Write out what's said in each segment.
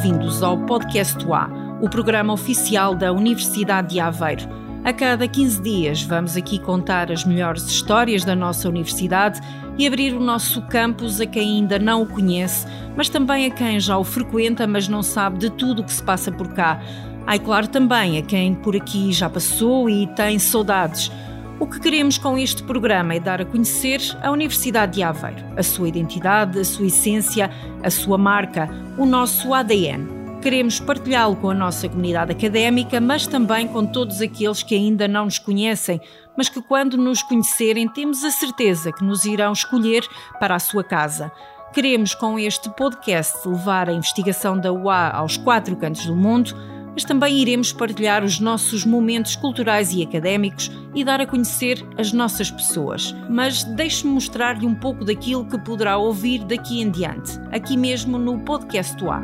bem-vindos ao Podcast A, o programa oficial da Universidade de Aveiro. A cada 15 dias vamos aqui contar as melhores histórias da nossa universidade e abrir o nosso campus a quem ainda não o conhece, mas também a quem já o frequenta, mas não sabe de tudo o que se passa por cá. Há, claro, também a quem por aqui já passou e tem saudades. O que queremos com este programa é dar a conhecer a Universidade de Aveiro, a sua identidade, a sua essência, a sua marca, o nosso ADN. Queremos partilhá-lo com a nossa comunidade académica, mas também com todos aqueles que ainda não nos conhecem, mas que, quando nos conhecerem, temos a certeza que nos irão escolher para a sua casa. Queremos, com este podcast, levar a investigação da UA aos quatro cantos do mundo mas também iremos partilhar os nossos momentos culturais e académicos e dar a conhecer as nossas pessoas. Mas deixe-me mostrar-lhe um pouco daquilo que poderá ouvir daqui em diante, aqui mesmo no Podcast A.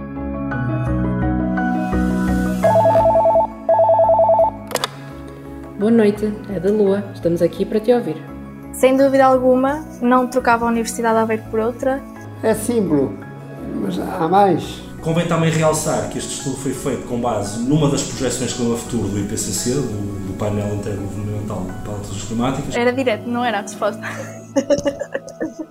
Boa noite, é da Lua. Estamos aqui para te ouvir. Sem dúvida alguma, não trocava a Universidade a ver por outra. É símbolo, mas há mais. Convém também realçar que este estudo foi feito com base numa das projeções de clima futuro do IPCC, do, do painel intergovernamental para alterações climáticas. Era direto, não era a resposta.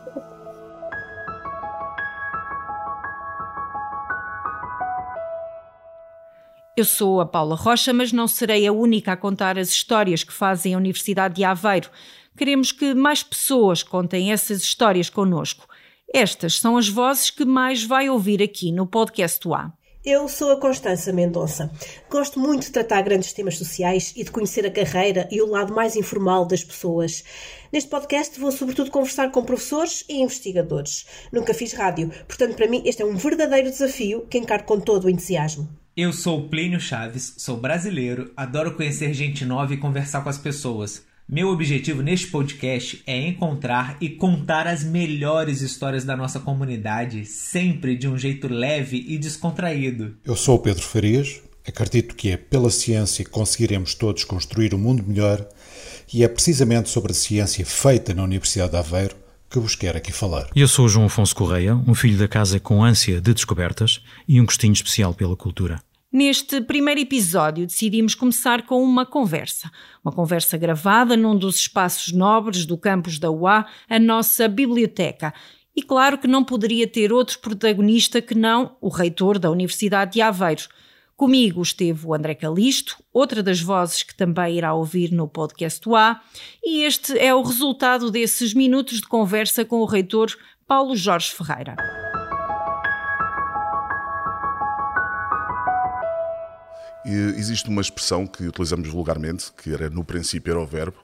Eu sou a Paula Rocha, mas não serei a única a contar as histórias que fazem a Universidade de Aveiro. Queremos que mais pessoas contem essas histórias connosco. Estas são as vozes que mais vai ouvir aqui no podcast A. Eu sou a Constança Mendonça. Gosto muito de tratar grandes temas sociais e de conhecer a carreira e o lado mais informal das pessoas. Neste podcast vou sobretudo conversar com professores e investigadores. Nunca fiz rádio, portanto para mim este é um verdadeiro desafio que encaro com todo o entusiasmo. Eu sou Plínio Chaves, sou brasileiro, adoro conhecer gente nova e conversar com as pessoas. Meu objetivo neste podcast é encontrar e contar as melhores histórias da nossa comunidade, sempre de um jeito leve e descontraído. Eu sou o Pedro Farias, acredito que é pela ciência que conseguiremos todos construir um mundo melhor e é precisamente sobre a ciência feita na Universidade de Aveiro que vos quero aqui falar. Eu sou João Afonso Correia, um filho da casa com ânsia de descobertas e um gostinho especial pela cultura. Neste primeiro episódio, decidimos começar com uma conversa. Uma conversa gravada num dos espaços nobres do campus da UA, a nossa biblioteca. E claro que não poderia ter outro protagonista que não o reitor da Universidade de Aveiro. Comigo esteve o André Calisto, outra das vozes que também irá ouvir no podcast A, e este é o resultado desses minutos de conversa com o reitor Paulo Jorge Ferreira. Existe uma expressão que utilizamos vulgarmente, que era no princípio era o verbo,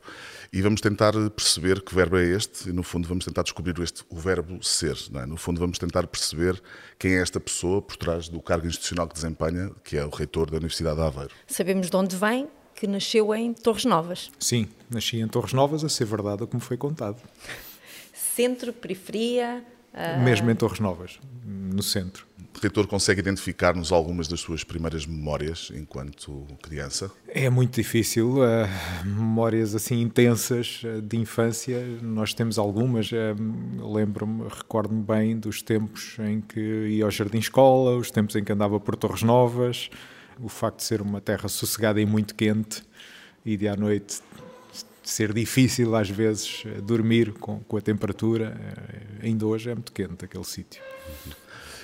e vamos tentar perceber que verbo é este, e no fundo vamos tentar descobrir este, o verbo ser. É? No fundo vamos tentar perceber quem é esta pessoa por trás do cargo institucional que desempenha, que é o reitor da Universidade de Aveiro. Sabemos de onde vem, que nasceu em Torres Novas. Sim, nasci em Torres Novas, a ser verdade como foi contado. Centro, periferia... Uh... Mesmo em Torres Novas, no centro. O reitor consegue identificar-nos algumas das suas primeiras memórias enquanto criança? É muito difícil. Uh, memórias assim intensas uh, de infância, nós temos algumas. Uh, Lembro-me, recordo-me bem dos tempos em que ia ao jardim-escola, os tempos em que andava por Torres Novas, o facto de ser uma terra sossegada e muito quente e de à noite ser difícil às vezes dormir com, com a temperatura. Ainda hoje é muito quente aquele sítio.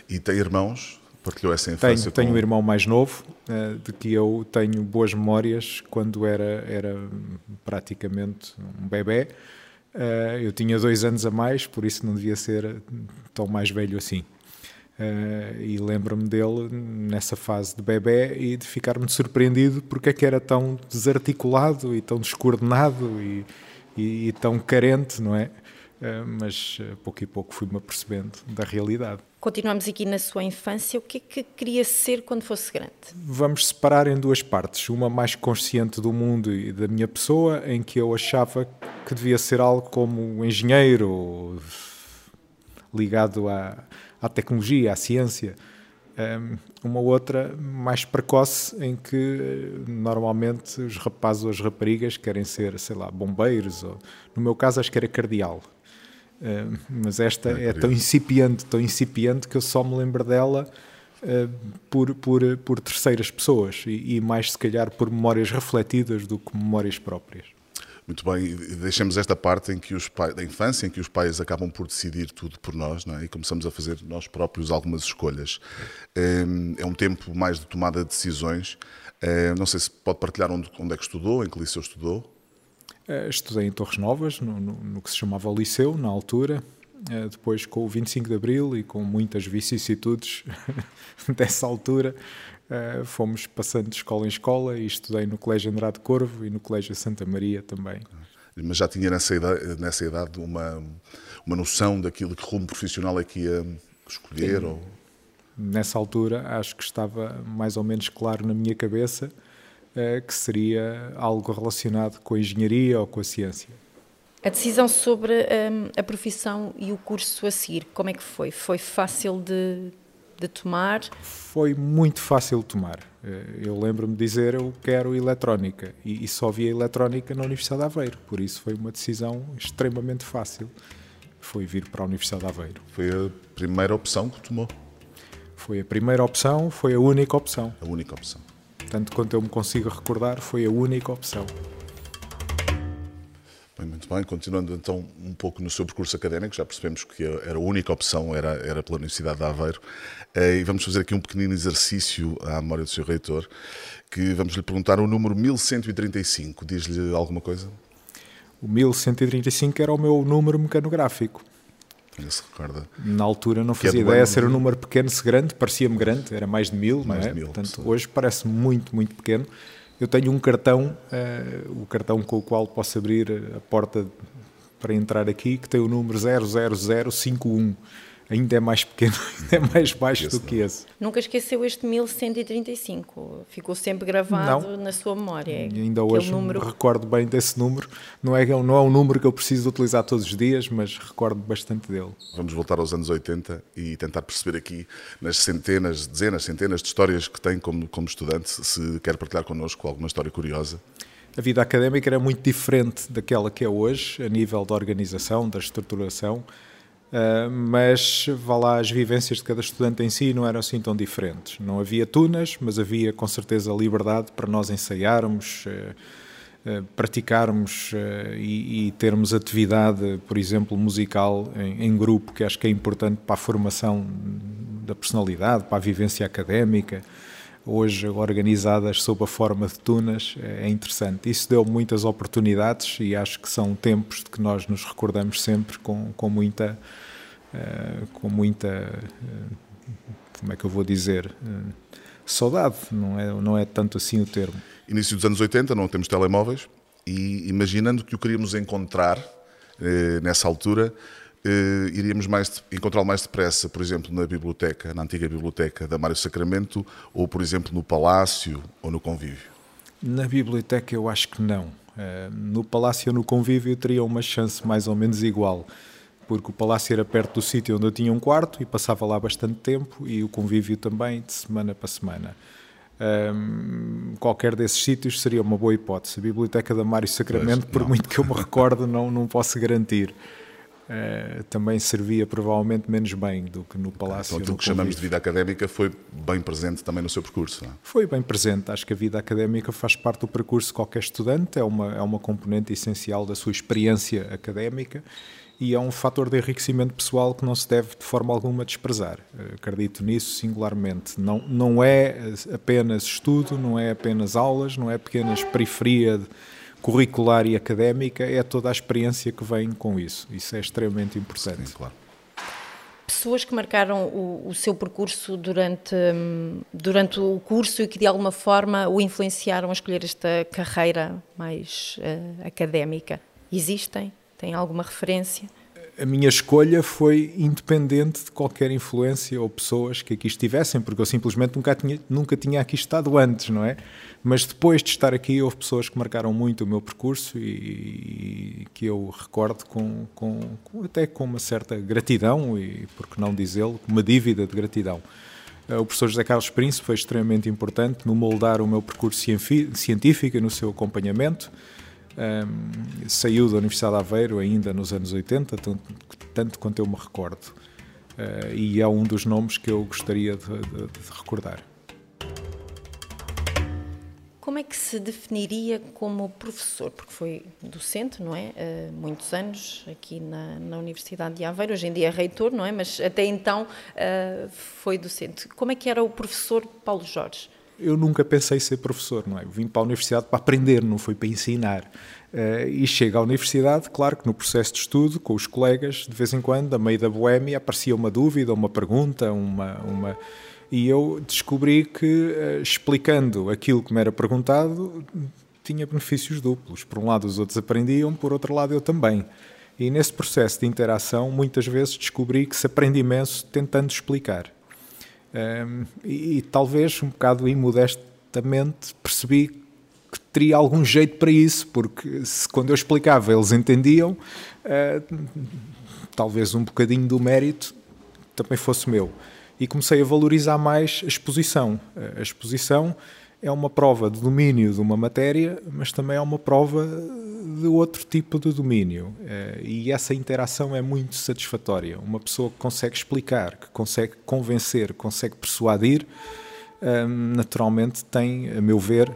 E tem irmãos? Partilhou essa infância? Tenho, tenho um irmão mais novo, uh, de que eu tenho boas memórias quando era, era praticamente um bebê. Uh, eu tinha dois anos a mais, por isso não devia ser tão mais velho assim. Uh, e lembro-me dele nessa fase de bebê e de ficar-me surpreendido porque é que era tão desarticulado e tão descoordenado e, e, e tão carente, não é? Uh, mas uh, pouco e pouco fui-me apercebendo da realidade. Continuamos aqui na sua infância. O que é que queria ser quando fosse grande? Vamos separar em duas partes. Uma mais consciente do mundo e da minha pessoa, em que eu achava que devia ser algo como engenheiro, ligado à, à tecnologia, à ciência. Uma outra mais precoce, em que normalmente os rapazes ou as raparigas querem ser, sei lá, bombeiros. Ou, no meu caso, acho que era cardeal Uh, mas esta é, é tão incipiente, tão incipiente que eu só me lembro dela uh, por, por, por terceiras pessoas e, e mais, se calhar, por memórias refletidas do que memórias próprias. Muito bem, deixemos esta parte em que os pais, da infância, em que os pais acabam por decidir tudo por nós, não é? e começamos a fazer nós próprios algumas escolhas. É um tempo mais de tomada de decisões. Não sei se pode partilhar onde, onde é que estudou, em que liceu estudou. Eh, estudei em Torres Novas, no, no, no que se chamava Liceu, na altura. Eh, depois, com o 25 de Abril e com muitas vicissitudes dessa altura, Uh, fomos passando de escola em escola e estudei no Colégio Andrade Corvo e no Colégio Santa Maria também. Mas já tinha nessa idade, nessa idade uma, uma noção daquilo que rumo profissional é que ia escolher? Ou... Nessa altura acho que estava mais ou menos claro na minha cabeça uh, que seria algo relacionado com a engenharia ou com a ciência. A decisão sobre um, a profissão e o curso a seguir, como é que foi? Foi fácil de de tomar? Foi muito fácil de tomar. Eh, eu lembro-me de dizer eu quero eletrónica e, e só via eletrónica na Universidade de Aveiro, por isso foi uma decisão extremamente fácil. Foi vir para a Universidade de Aveiro. Foi a primeira opção que tomou? Foi a primeira opção, foi a única opção. A única opção. Tanto quanto eu me consigo recordar, foi a única opção. Bem, muito bem, continuando então um pouco no seu percurso académico, já percebemos que era a única opção, era, era pela Universidade de Aveiro, eh, e vamos fazer aqui um pequenino exercício à memória do seu reitor, que vamos lhe perguntar o número 1135, diz-lhe alguma coisa? O 1135 era o meu número mecanográfico. Se recorda. Na altura não é fazia é ideia se era um número pequeno, se grande, parecia-me grande, era mais de mil, mais é? De mil, Portanto, sim. hoje parece muito, muito pequeno eu tenho um cartão, uh, o cartão com o qual posso abrir a porta para entrar aqui, que tem o número 00051 ainda é mais pequeno, ainda é mais baixo do que esse. Nunca esqueceu este 1135, ficou sempre gravado não. na sua memória. E ainda hoje número... me recordo bem desse número. Não é, não é um número que eu preciso utilizar todos os dias, mas recordo bastante dele. Vamos voltar aos anos 80 e tentar perceber aqui, nas centenas, dezenas, centenas de histórias que tem como, como estudante, se quer partilhar connosco alguma história curiosa. A vida académica era muito diferente daquela que é hoje, a nível da organização, da estruturação. Uh, mas vá lá, as vivências de cada estudante em si não eram assim tão diferentes. Não havia tunas, mas havia com certeza liberdade para nós ensaiarmos, uh, uh, praticarmos e, e, termos atividade, por exemplo, musical em, em, grupo, que acho que é importante para a formação da personalidade, para a vivência académica hoje organizadas sob a forma de tunas, é interessante. Isso deu muitas oportunidades e acho que são tempos de que nós nos recordamos sempre com, com muita. Uh, com muita. Uh, como é que eu vou dizer? Uh, saudade, não é, não é tanto assim o termo. Início dos anos 80, não temos telemóveis e imaginando que o queríamos encontrar nessa altura, Uh, iríamos mais encontrá-lo mais depressa, por exemplo, na biblioteca, na antiga biblioteca da Mário Sacramento, ou por exemplo no Palácio ou no Convívio? Na biblioteca eu acho que não. Uh, no Palácio ou no Convívio teria uma chance mais ou menos igual, porque o Palácio era perto do sítio onde eu tinha um quarto e passava lá bastante tempo, e o Convívio também, de semana para semana. Um, eh, qualquer desses sítios seria uma boa hipótese. A Biblioteca da Mário Sacramento, pois, por muito que eu me recorde, não, não posso garantir. Uh, também servia provavelmente menos bem do que no Palácio. Então, aquilo que chamamos de vida académica foi bem presente também no seu percurso? Não? É? Foi bem presente. Acho que a vida académica faz parte do percurso de qualquer estudante, é uma, é uma componente essencial da sua experiência académica e é um fator de enriquecimento pessoal que não se deve de forma alguma desprezar. Uh, acredito nisso singularmente. Não, não é apenas estudo, não é apenas aulas, não é apenas periferia. De, curricular e académica é toda a experiência que vem com isso. Isso é extremamente importante. Sim, claro. Pessoas que marcaram o, o, seu percurso durante, hum, durante o curso e que de alguma forma o influenciaram a escolher esta carreira mais uh, académica, existem? Tem alguma referência? A minha escolha foi independente de qualquer influência ou pessoas que aqui estivessem, porque eu simplesmente nunca tinha, nunca tinha aqui estado antes, não é? Mas depois de estar aqui, houve pessoas que marcaram muito o meu percurso e, e que eu recordo com, com, com, até com uma certa gratidão e, por que não dizê-lo, uma dívida de gratidão. O professor José Carlos Príncipe foi extremamente importante no moldar o meu percurso científico e no seu acompanhamento. Um, saiu da Universidade de Aveiro ainda nos anos 80, tanto, tanto quanto eu me recordo. Uh, e é um dos nomes que eu gostaria de, de, de recordar. Como é que se definiria como professor? Porque foi docente, não é? Uh, muitos anos aqui na, na, Universidade de Aveiro, hoje em dia é reitor, não é? Mas até então uh, foi docente. Como é que era o professor Paulo Jorge? Eu nunca pensei ser professor, não é? Eu vim para a universidade para aprender, não foi para ensinar. Uh, e chego à universidade, claro que no processo de estudo, com os colegas, de vez em quando, a meio da boémia, aparecia uma dúvida, uma pergunta, uma, uma e eu descobri que, eh, explicando aquilo que me era perguntado, tinha benefícios duplos. Por um lado, os outros aprendiam, por outro lado, eu também. E nesse processo de interação, muitas vezes descobri que se aprende imenso tentando explicar. Um, ehm, e, e, talvez, um bocado imodestamente, percebi que teria algum jeito para isso, porque se quando eu explicava eles entendiam, uh, talvez um bocadinho do mérito também fosse meu e comecei a valorizar mais a exposição. A exposição é uma prova de domínio de uma matéria, mas também é uma prova de outro tipo de domínio. Eh, e essa interação é muito satisfatória. Uma pessoa que consegue explicar, que consegue convencer, consegue persuadir, ehm, naturalmente tem, a meu ver,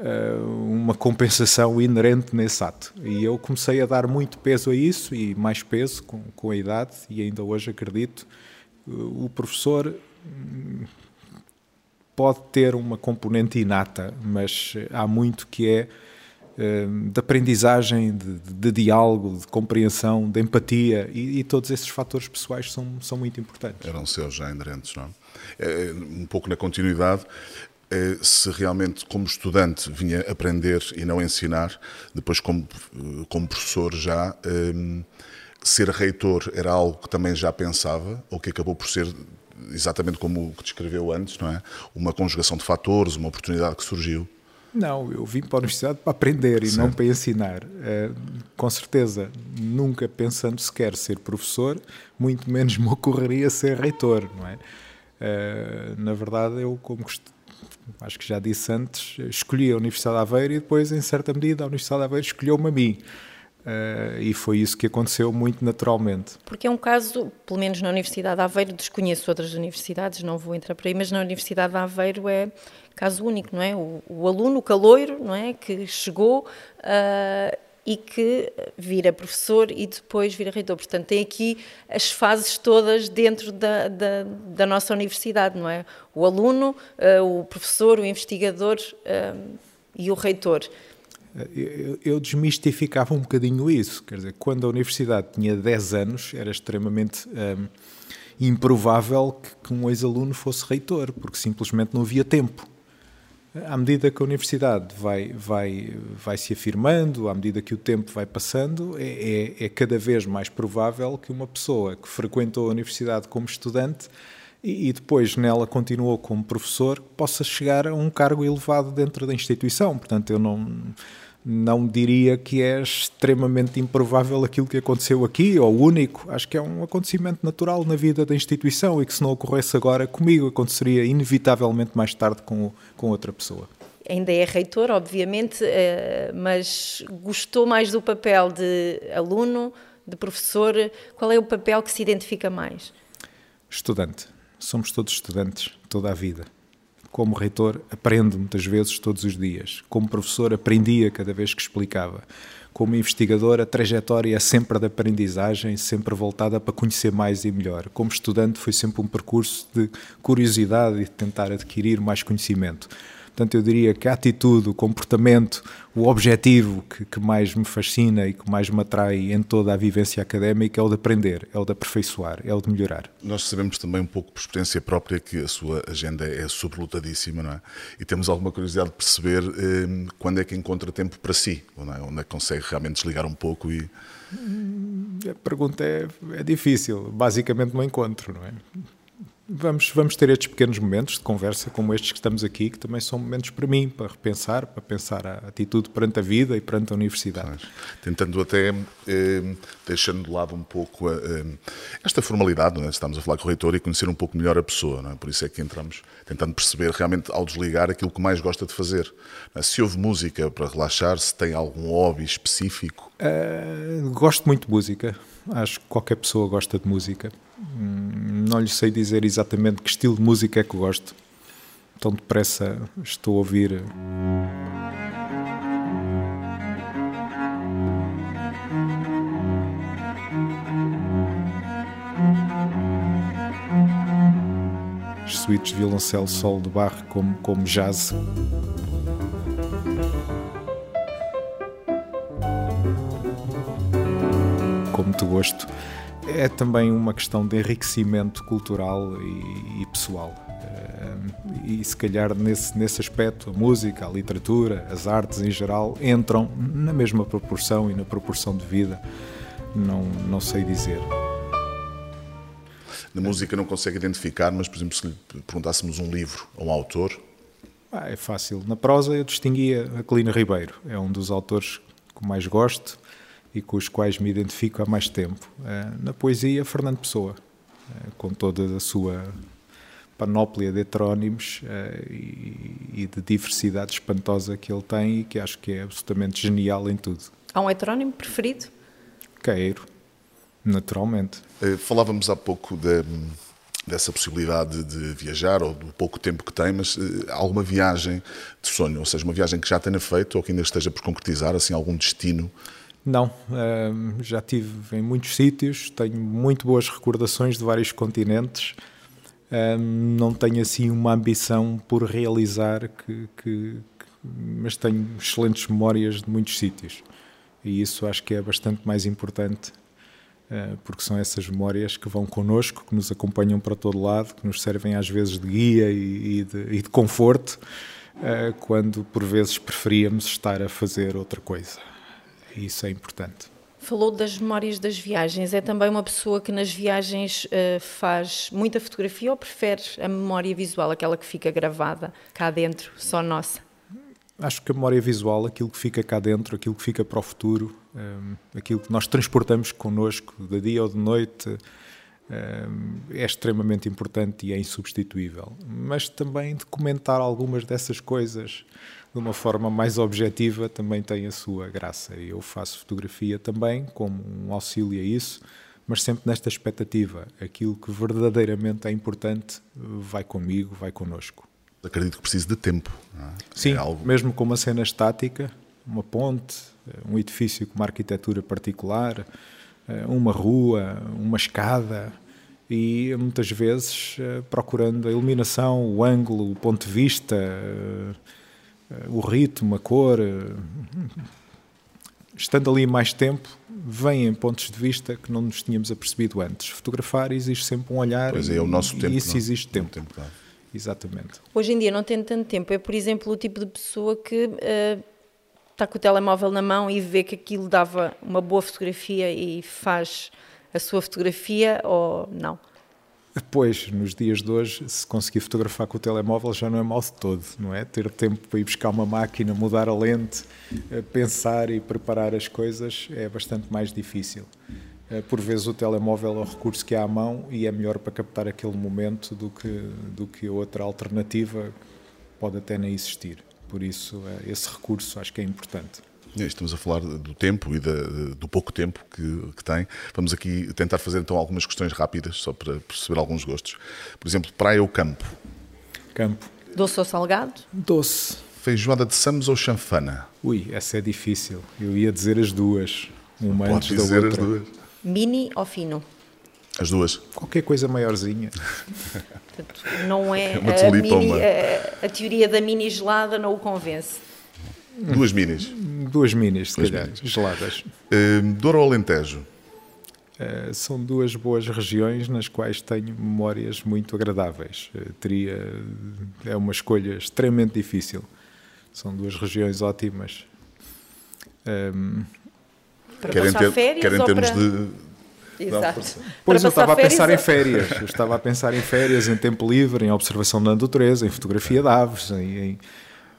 eh, uma compensação inerente nesse ato. E eu comecei a dar muito peso a isso e mais peso com, a idade, e ainda hoje acredito o professor hum, pode ter uma componente inata, mas há muito que é de aprendizagem, de, de, diálogo, de compreensão, de empatia e, e, todos esses fatores pessoais são, são muito importantes. Eram seus já inerentes, não é? é um pouco na continuidade, é, se realmente como estudante vinha aprender e não ensinar, depois como, como professor já... Hum, ser reitor era algo que também já pensava, ou que acabou por ser exatamente como o que descreveu antes, não é? Uma conjugação de fatores, uma oportunidade que surgiu. Não, eu vim para a universidade para aprender e certo. não para ensinar. Uh, com certeza, nunca pensando sequer ser professor, muito menos me ocorreria ser reitor, não é? Uh, na verdade, eu, como acho que já disse antes, escolhi a Universidade de Aveiro e depois, em certa medida, a Universidade de Aveiro escolheu-me a mim. Uh, e foi isso que aconteceu muito naturalmente. Porque é um caso, pelo menos na Universidade de Aveiro, desconheço outras universidades, não vou entrar por aí, mas na Universidade de Aveiro é caso único, não é? O, o aluno, o caloiro, não é? Que chegou uh, e que vira professor e depois vira reitor. Portanto, tem aqui as fases todas dentro da, da, da nossa universidade, não é? O aluno, uh, o professor, o investigador e o reitor eu, eu desmistificava um bocadinho isso. Quer dizer, quando a universidade tinha 10 anos, era extremamente um, improvável que, que um ex-aluno fosse reitor, porque simplesmente não havia tempo. À medida que a universidade vai, vai, vai se afirmando, à medida que o tempo vai passando, é, é, é cada vez mais provável que uma pessoa que frequentou a universidade como estudante e, e depois nela continuou como professor possa chegar a um cargo elevado dentro da instituição. Portanto, eu não não diria que é extremamente improvável aquilo que aconteceu aqui, ou único. Acho que é um acontecimento natural na vida da instituição e que se não ocorresse agora comigo, aconteceria inevitavelmente mais tarde com, com outra pessoa. Ainda é reitor, obviamente, eh, mas gostou mais do papel de aluno, de professor? Qual é o papel que se identifica mais? Estudante. Somos todos estudantes toda a vida. Como reitor, aprendo muitas vezes todos os dias. Como professor, aprendia cada vez que explicava. Como investigador, a trajetória é sempre de aprendizagem, sempre voltada para conhecer mais e melhor. Como estudante, foi sempre um percurso de curiosidade e de tentar adquirir mais conhecimento. Portanto, eu diria que a atitude, o comportamento, o objetivo que, que, mais me fascina e que mais me atrai em toda a vivência académica é o de aprender, é o de aperfeiçoar, é o de melhorar. Nós sabemos também um pouco por experiência própria que a sua agenda é sobrelotadíssima, não é? E temos alguma curiosidade de perceber eh, quando é que encontra tempo para si, não é? onde é que consegue realmente desligar um pouco e. Hum, a pergunta é, é difícil. Basicamente, não encontro, não é? Vamos, vamos ter estes pequenos momentos de conversa como estes que estamos aqui, que também são momentos para mim, para repensar, para pensar a atitude perante a vida e perante a universidade. Tentando até, eh, deixando de lado um pouco a, eh, esta formalidade, é? estamos a falar com o reitor e conhecer um pouco melhor a pessoa, é? por isso é que entramos tentando perceber realmente ao desligar aquilo que mais gosta de fazer. É? Se houve música para relaxar, se tem algum hobby específico? Uh, gosto muito de música, acho que qualquer pessoa gosta de música. Não lhe sei dizer exatamente que estilo de música é que gosto. Tão depressa estou a ouvir. As suítes violoncelo solo de barro como, como jazz. Com muito gosto. É também uma questão de enriquecimento cultural e, e pessoal. E se calhar nesse, nesse aspecto, a música, a literatura, as artes em geral entram na mesma proporção e na proporção de vida. Não, não sei dizer. Na música não consegue identificar, mas, por exemplo, se lhe perguntássemos um livro a um autor. Ah, é fácil. Na prosa eu distinguia a Colina Ribeiro. É um dos autores que mais gosto e com os quais me identifico há mais tempo. Ah, na poesia, Fernando Pessoa, ah, com toda a sua panóplia de heterónimos ah, e de diversidade espantosa que ele tem e que acho que é absolutamente genial em tudo. Há um heterónimo preferido? Caeiro, naturalmente. Falávamos há pouco de, dessa possibilidade de viajar ou do pouco tempo que tem, mas alguma viagem de sonho, ou seja, uma viagem que já tenha feito ou que ainda esteja por concretizar, assim, algum destino não, uh, já tive em muitos sítios, tenho muito boas recordações de vários continentes. Uh, não tenho assim uma ambição por realizar, que, que, mas tenho excelentes memórias de muitos sítios. E isso acho que é bastante mais importante, uh, porque são essas memórias que vão connosco, que nos acompanham para todo lado, que nos servem às vezes de guia e, de, e de, conforto, ah, quando por vezes preferíamos estar a fazer outra coisa e isso é importante. Falou das memórias das viagens. É também uma pessoa que nas viagens uh, faz muita fotografia ou prefere a memória visual, aquela que fica gravada cá dentro, só nossa? Acho que a memória visual, aquilo que fica cá dentro, aquilo que fica para o futuro, um, eh, aquilo que nós transportamos connosco de dia ou de noite, é extremamente importante e é insubstituível. Mas também de comentar algumas dessas coisas de uma forma mais objetiva também tem a sua graça. Eu faço fotografia também como um auxílio a isso, mas sempre nesta expectativa. Aquilo que verdadeiramente é importante vai comigo, vai connosco. Acredito que precise de tempo. É? Sim, é algo... mesmo com uma cena estática, uma ponte, um edifício com uma arquitetura particular, uma rua, uma escada, e muitas vezes procurando a iluminação, o ângulo, o ponto de vista o ritmo, a cor. Eh, estando ali mais tempo, vêm pontos de vista que não nos tínhamos apercebido antes. Fotografar exige sempre um olhar pois é, o nosso e tempo, isso não? exige tempo. tempo claro. Exatamente. Hoje em dia não tem tanto tempo. É, por exemplo, o tipo de pessoa que uh, está com o telemóvel na mão e vê que aquilo dava uma boa fotografia e faz a sua fotografia ou não? Depois, nos dias de hoje, se conseguir fotografar com o telemóvel já não é mal de todo, não é? Ter tempo para ir buscar uma máquina, mudar a lente, eh, pensar e preparar as coisas é bastante mais difícil. Eh, por vezes o telemóvel é um recurso que há à mão e é melhor para captar aquele momento do que, do que outra alternativa pode até nem existir. Por isso, eh, esse recurso acho que é importante. Estamos a falar do tempo e do pouco tempo que, que, tem. Vamos aqui tentar fazer então algumas questões rápidas, só para perceber alguns gostos. Por exemplo, praia ou campo? Campo. Doce ou salgado? Doce. Feijoada de Samos ou chanfana? Ui, essa é difícil. Eu ia dizer as duas. Uma Pode antes dizer da outra. as duas. Mini ou fino? As duas. Qualquer coisa maiorzinha. Portanto, não é, É uma a, mini, a, a teoria da mini gelada não o convence. Duas minis. Duas minis, se Duas calhar, minis. geladas. Uh, Douro ou Alentejo? Uh, são duas boas regiões nas quais tenho memórias muito agradáveis. Uh, teria é uma escolha extremamente difícil. São duas regiões ótimas. Um, Para Querem passar ter, férias querem ou termos para... de. Exato. Pois eu estava a pensar em férias férias. Eu estava a pensar em férias, em tempo livre, em observação da natureza, em fotografia de aves, em, em,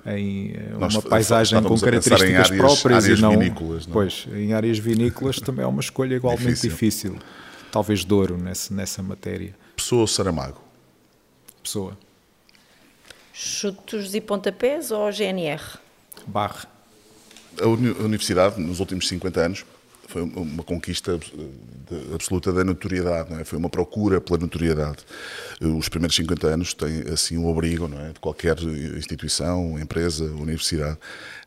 em eh, Nós uma paisagem com características áreas- próprias áreas e não. vinícolas, não é? Pois, em áreas vinícolas também é uma escolha igualmente Difícil. difícil. Talvez Douro nessa, nessa matéria. Pessoa ou Saramago? Pessoa. Chutos e pontapés ou GNR? Barre. A uni- a universidade, nos últimos 50 anos, foi uma conquista absoluta da notoriedade, é? foi uma procura pela notoriedade. Os primeiros 50 anos têm assim um obrigo é? de qualquer instituição, empresa, universidade.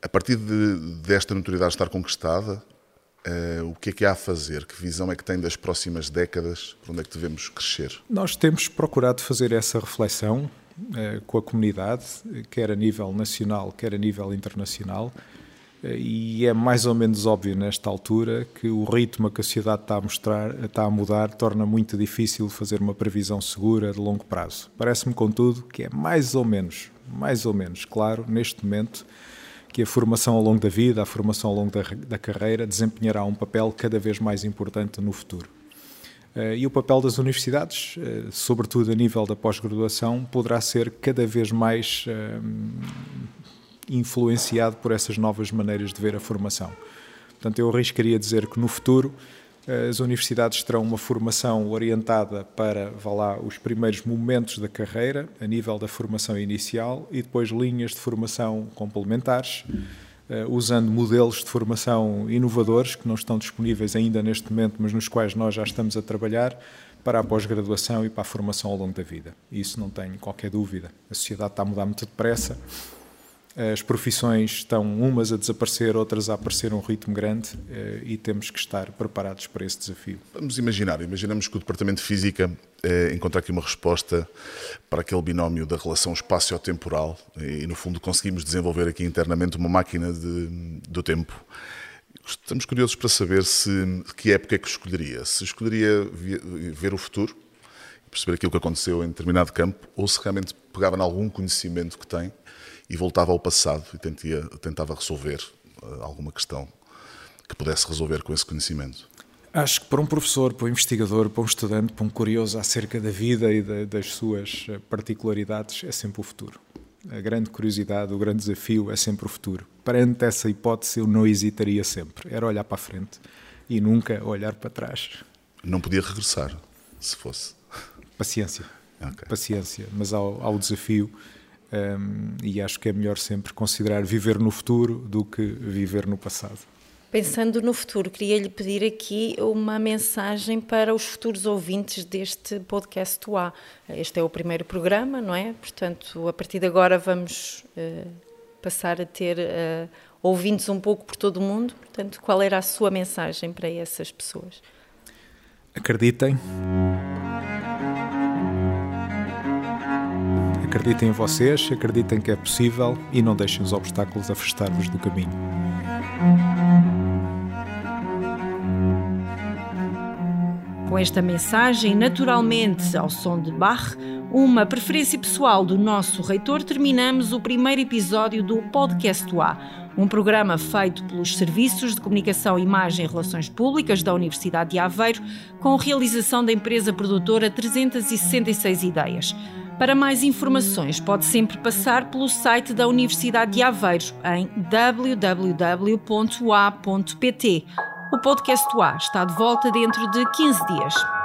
A partir de, desta notoriedade estar conquistada, Uh, o que é que há a fazer? Que visão é que tem das próximas décadas? Para onde é que devemos crescer? Nós temos procurado fazer essa reflexão uh, com a comunidade, quer a nível nacional, quer a nível internacional. E é mais ou menos óbvio nesta altura que o ritmo que a sociedade está a mostrar, está a mudar, torna muito difícil fazer uma previsão segura de longo prazo. Parece-me, contudo, que é mais ou menos, mais ou menos claro neste momento que a formação ao longo da vida, a formação ao longo da, da carreira, desempenhará um papel cada vez mais importante no futuro. Uh, e o papel das universidades, uh, sobretudo a nível da pós-graduação, poderá ser cada vez mais uh, influenciado por essas novas maneiras de ver a formação. Portanto, eu arriscaria dizer que no futuro as universidades terão uma formação orientada para, vá lá, os primeiros momentos da carreira, a nível da formação inicial, e depois linhas de formação complementares, eh, usando modelos de formação inovadores que não estão disponíveis ainda neste momento, mas nos quais nós já estamos a trabalhar para a pós-graduação e para a formação ao longo da vida. Isso não tenho qualquer dúvida. A sociedade está a mudar muito depressa as profissões estão umas a desaparecer, outras a aparecer a um ritmo grande eh, e temos que estar preparados para esse desafio. Vamos imaginar, imaginamos que o Departamento de Física eh, encontra aqui uma resposta para aquele binómio da relação espaço-temporal e, no fundo, conseguimos desenvolver aqui internamente uma máquina de, do tempo. Estamos curiosos para saber se que época é que escolheria. Se escolheria ver o futuro, perceber aquilo que aconteceu em determinado campo, ou se realmente pegava em algum conhecimento que tem e voltava ao passado e tentia, tentava resolver uh, alguma questão que pudesse resolver com esse conhecimento. Acho que para um professor, para um investigador, para um estudante, para um curioso acerca da vida e das suas eh, particularidades, é sempre o futuro. A grande curiosidade, o grande desafio é sempre o futuro. Perante essa hipótese, eu não hesitaria sempre. Era olhar para a frente e nunca olhar para trás. Não podia regressar, se fosse. Paciência. Okay. Paciência. Mas ao, ao desafio um, e acho que é melhor sempre considerar viver no futuro do que viver no passado. Pensando no futuro, queria lhe pedir aqui uma mensagem para os futuros ouvintes deste podcast UA. Este é o primeiro programa, não é? Portanto, a partir de agora vamos uh, passar a ter uh, ouvintes um pouco por todo o mundo. Portanto, qual era a sua mensagem para essas pessoas? Acreditem. Acreditem em vocês, acreditem que é possível e não deixem os obstáculos afastar-vos do caminho. Com esta mensagem, naturalmente ao som de Bach, uma preferência pessoal do nosso reitor, terminamos o primeiro episódio do Podcast A, um programa feito pelos Serviços de Comunicação, Imagem e Relações Públicas da Universidade de Aveiro, com realização da empresa produtora 366 Ideias. Para mais informações, pode sempre passar pelo site da Universidade de Aveiro em www.ua.pt. O podcast UA está de volta dentro de 15 dias.